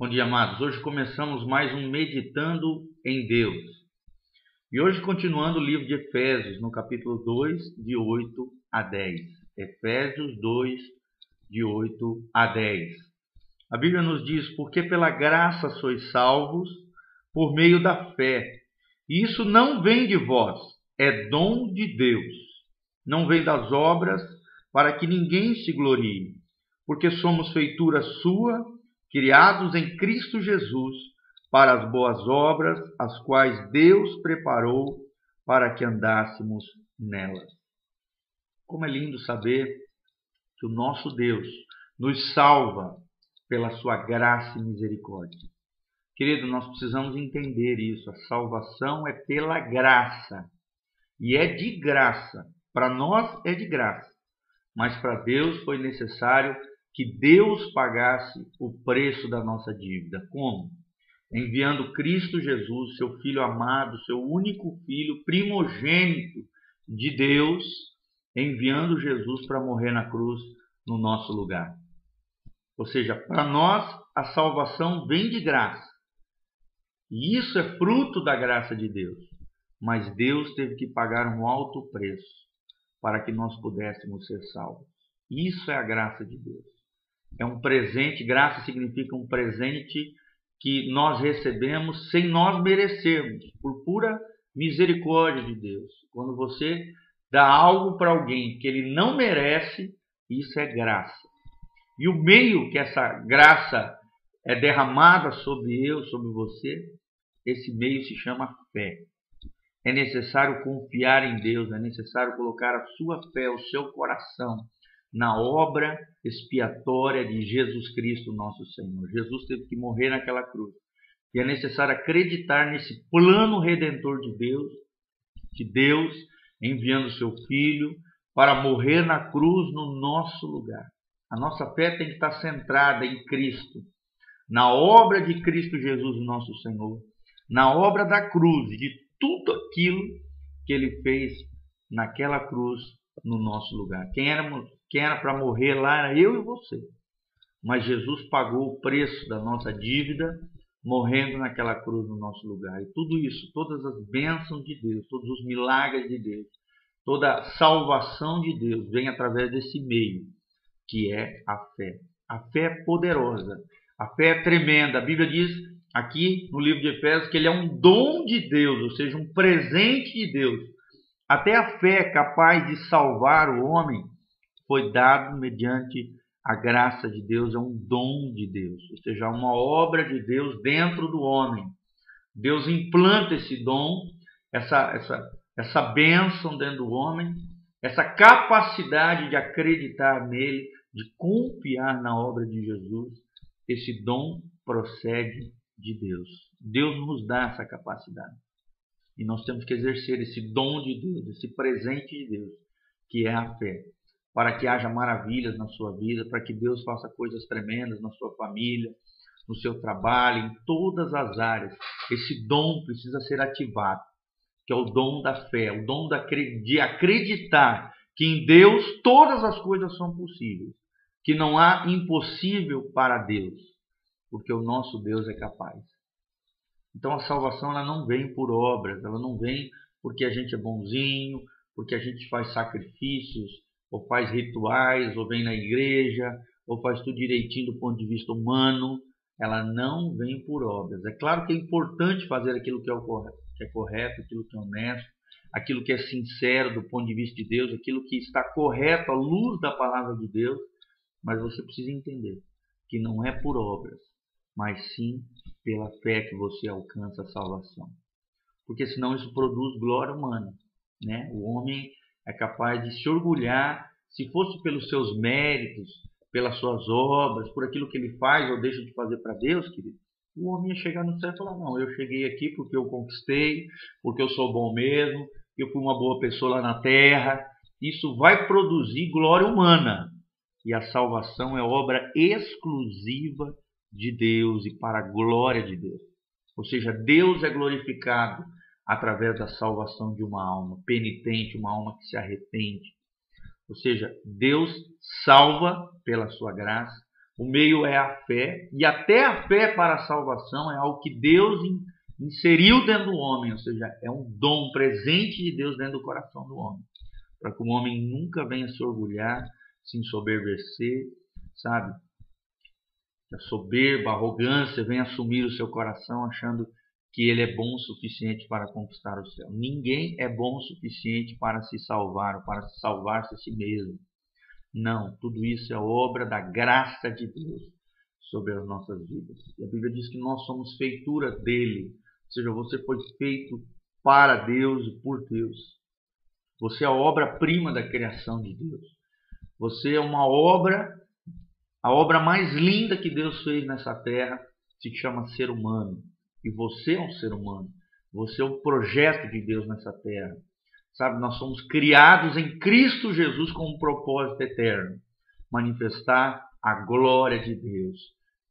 Bom dia, amados. Hoje começamos mais um Meditando em Deus. E hoje continuando o livro de Efésios, no capítulo 2, de 8 a 10. Efésios 2, de 8 a 10. A Bíblia nos diz: Porque pela graça sois salvos, por meio da fé. E isso não vem de vós, é dom de Deus. Não vem das obras, para que ninguém se glorie. Porque somos feitura sua criados em Cristo Jesus para as boas obras, as quais Deus preparou para que andássemos nelas. Como é lindo saber que o nosso Deus nos salva pela sua graça e misericórdia. Querido, nós precisamos entender isso. A salvação é pela graça. E é de graça. Para nós é de graça. Mas para Deus foi necessário que Deus pagasse o preço da nossa dívida. Como? Enviando Cristo Jesus, seu Filho amado, seu único Filho, primogênito de Deus, enviando Jesus para morrer na cruz no nosso lugar. Ou seja, para nós a salvação vem de graça. E isso é fruto da graça de Deus. Mas Deus teve que pagar um alto preço para que nós pudéssemos ser salvos. Isso é a graça de Deus é um presente, graça significa um presente que nós recebemos sem nós merecermos, por pura misericórdia de Deus. Quando você dá algo para alguém que ele não merece, isso é graça. E o meio que essa graça é derramada sobre eu, sobre você, esse meio se chama fé. É necessário confiar em Deus, é necessário colocar a sua fé, o seu coração na obra expiatória de Jesus Cristo, nosso Senhor. Jesus teve que morrer naquela cruz. E é necessário acreditar nesse plano redentor de Deus, de Deus enviando seu Filho para morrer na cruz no nosso lugar. A nossa fé tem que estar centrada em Cristo, na obra de Cristo Jesus, nosso Senhor, na obra da cruz, de tudo aquilo que ele fez naquela cruz no nosso lugar. Quem éramos quem era para morrer lá era eu e você. Mas Jesus pagou o preço da nossa dívida, morrendo naquela cruz no nosso lugar. E tudo isso, todas as bênçãos de Deus, todos os milagres de Deus, toda a salvação de Deus vem através desse meio, que é a fé. A fé é poderosa, a fé é tremenda. A Bíblia diz aqui no livro de Efésios que ele é um dom de Deus, ou seja, um presente de Deus. Até a fé é capaz de salvar o homem foi dado mediante a graça de Deus, é um dom de Deus, ou seja, uma obra de Deus dentro do homem. Deus implanta esse dom, essa, essa, essa bênção dentro do homem, essa capacidade de acreditar nele, de confiar na obra de Jesus. Esse dom procede de Deus. Deus nos dá essa capacidade. E nós temos que exercer esse dom de Deus, esse presente de Deus, que é a fé para que haja maravilhas na sua vida, para que Deus faça coisas tremendas na sua família, no seu trabalho, em todas as áreas. Esse dom precisa ser ativado, que é o dom da fé, o dom de acreditar que em Deus todas as coisas são possíveis, que não há impossível para Deus, porque o nosso Deus é capaz. Então a salvação ela não vem por obras, ela não vem porque a gente é bonzinho, porque a gente faz sacrifícios, ou faz rituais, ou vem na igreja, ou faz tudo direitinho do ponto de vista humano, ela não vem por obras. É claro que é importante fazer aquilo que é, correto, que é correto, aquilo que é honesto, aquilo que é sincero do ponto de vista de Deus, aquilo que está correto à luz da palavra de Deus, mas você precisa entender que não é por obras, mas sim pela fé que você alcança a salvação. Porque senão isso produz glória humana. Né? O homem é capaz de se orgulhar, se fosse pelos seus méritos, pelas suas obras, por aquilo que ele faz ou deixa de fazer para Deus, querido. O homem ia chegar no céu e falar: Não, eu cheguei aqui porque eu conquistei, porque eu sou bom mesmo, eu fui uma boa pessoa lá na terra. Isso vai produzir glória humana. E a salvação é obra exclusiva de Deus e para a glória de Deus. Ou seja, Deus é glorificado através da salvação de uma alma penitente, uma alma que se arrepende. Ou seja, Deus salva pela sua graça O meio é a fé, e até a fé para a salvação é algo que Deus inseriu dentro do homem, ou seja, é um dom, um presente de Deus dentro do coração do homem, para que o homem nunca venha se orgulhar, se ensoberbecer, sabe? A soberba, a arrogância venha assumir o seu coração achando que ele é bom o suficiente para conquistar o céu. Ninguém é bom o suficiente para se salvar ou para salvar-se a si mesmo. Não, tudo isso é obra da graça de Deus sobre as nossas vidas. E a Bíblia diz que nós somos feitura dele, ou seja, você foi feito para Deus e por Deus. Você é a obra-prima da criação de Deus. Você é uma obra, a obra mais linda que Deus fez nessa terra se chama ser humano. E você é um ser humano. Você é o projeto de Deus nessa terra. Sabe, nós somos criados em Cristo Jesus com um propósito eterno, manifestar a glória de Deus,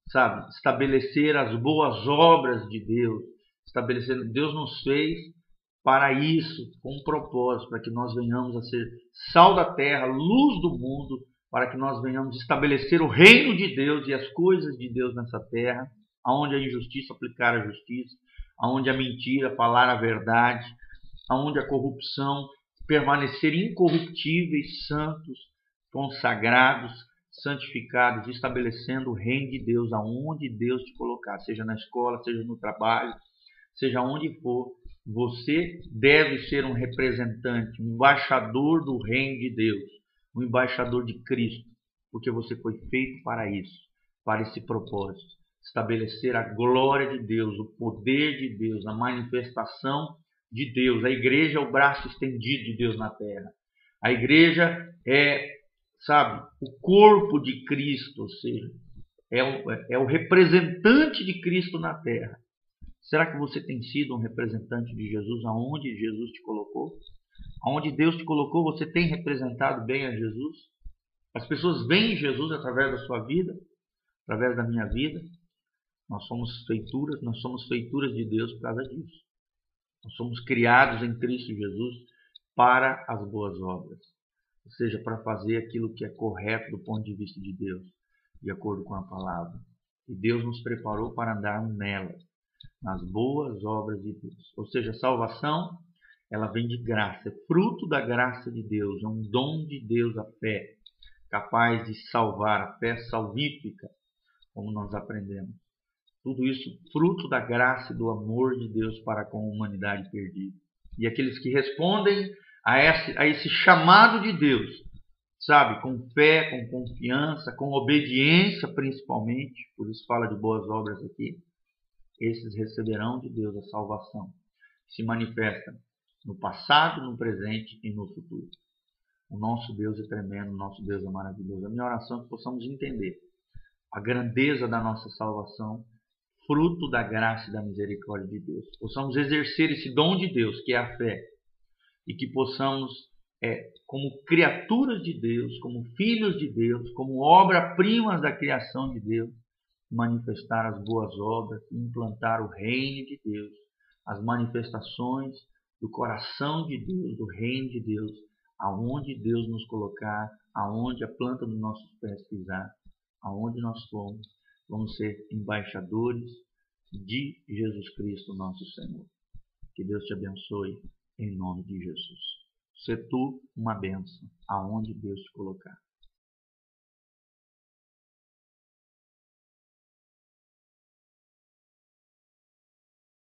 sabe, estabelecer as boas obras de Deus, estabelecendo Deus nos fez para isso, com um propósito, para que nós venhamos a ser sal da terra, luz do mundo, para que nós venhamos estabelecer o reino de Deus e as coisas de Deus nessa terra, aonde a injustiça aplicar a justiça, aonde a mentira falar a verdade, aonde a corrupção permanecer incorruptíveis, santos, consagrados, santificados, estabelecendo o reino de Deus aonde Deus te colocar, seja na escola, seja no trabalho, seja onde for, você deve ser um representante, um embaixador do reino de Deus, um embaixador de Cristo, porque você foi feito para isso, para esse propósito, estabelecer a glória de Deus, o poder de Deus, a manifestação de Deus. A igreja é o braço estendido de Deus na terra. A igreja é, sabe, o corpo de Cristo, ou seja, é o, é o representante de Cristo na terra. Será que você tem sido um representante de Jesus aonde Jesus te colocou? Aonde Deus te colocou, você tem representado bem a Jesus? As pessoas veem Jesus através da sua vida, através da minha vida. Nós somos feituras, nós somos feituras de Deus por causa disso. Nós somos criados em Cristo Jesus para as boas obras, ou seja, para fazer aquilo que é correto do ponto de vista de Deus, de acordo com a palavra. E Deus nos preparou para andarmos nelas, nas boas obras de Deus. Ou seja, a salvação, ela vem de graça, é fruto da graça de Deus, é um dom de Deus a fé, capaz de salvar, a fé salvífica, como nós aprendemos. Tudo isso fruto da graça e do amor de Deus para com a humanidade perdida. E aqueles que respondem a esse, a esse chamado de Deus, sabe, com fé, com confiança, com obediência principalmente, por isso fala de boas obras aqui, esses receberão de Deus a salvação, se manifesta no passado, no presente e no futuro. O nosso Deus é tremendo, o nosso Deus é maravilhoso. A minha oração é que possamos entender a grandeza da nossa salvação fruto da graça e da misericórdia de Deus. Possamos exercer esse dom de Deus, que é a fé, e que possamos, é, como criaturas de Deus, como filhos de Deus, como obra-primas da criação de Deus, manifestar as boas obras, implantar o reino de Deus, as manifestações do coração de Deus, do reino de Deus, aonde Deus nos colocar, aonde a planta dos nossos pés pisar, aonde nós formos vamos ser embaixadores de Jesus Cristo, nosso Senhor. Que Deus te abençoe em nome de Jesus. Se tu uma bênção aonde Deus te colocar.